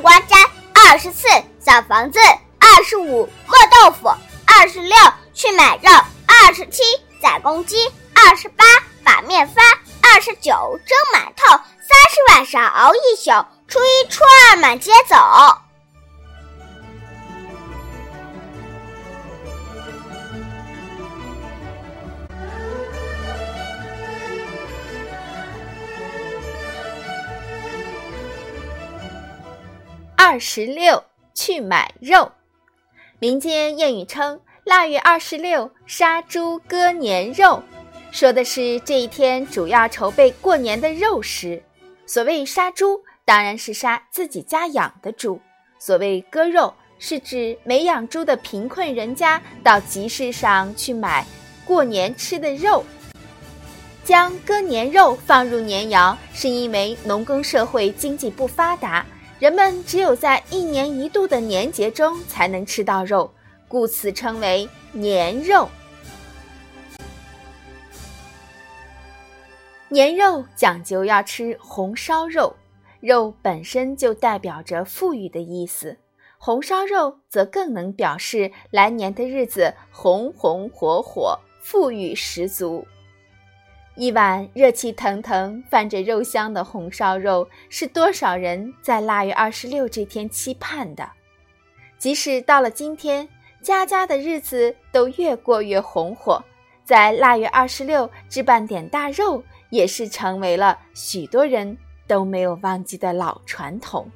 瓜粘，二十四扫房子，二十五磨豆腐，二十六去买肉，二十七宰公鸡，二十八把面发，二十九蒸馒头，三十晚上熬一宿，初一初二满街走。二十六去买肉，民间谚语称腊月二十六杀猪割年肉，说的是这一天主要筹备过年的肉食。所谓杀猪，当然是杀自己家养的猪；所谓割肉，是指没养猪的贫困人家到集市上去买过年吃的肉。将割年肉放入年窑，是因为农耕社会经济不发达。人们只有在一年一度的年节中才能吃到肉，故此称为年肉。年肉讲究要吃红烧肉，肉本身就代表着富裕的意思，红烧肉则更能表示来年的日子红红火火、富裕十足。一碗热气腾腾、泛着肉香的红烧肉，是多少人在腊月二十六这天期盼的。即使到了今天，家家的日子都越过越红火，在腊月二十六置办点大肉，也是成为了许多人都没有忘记的老传统。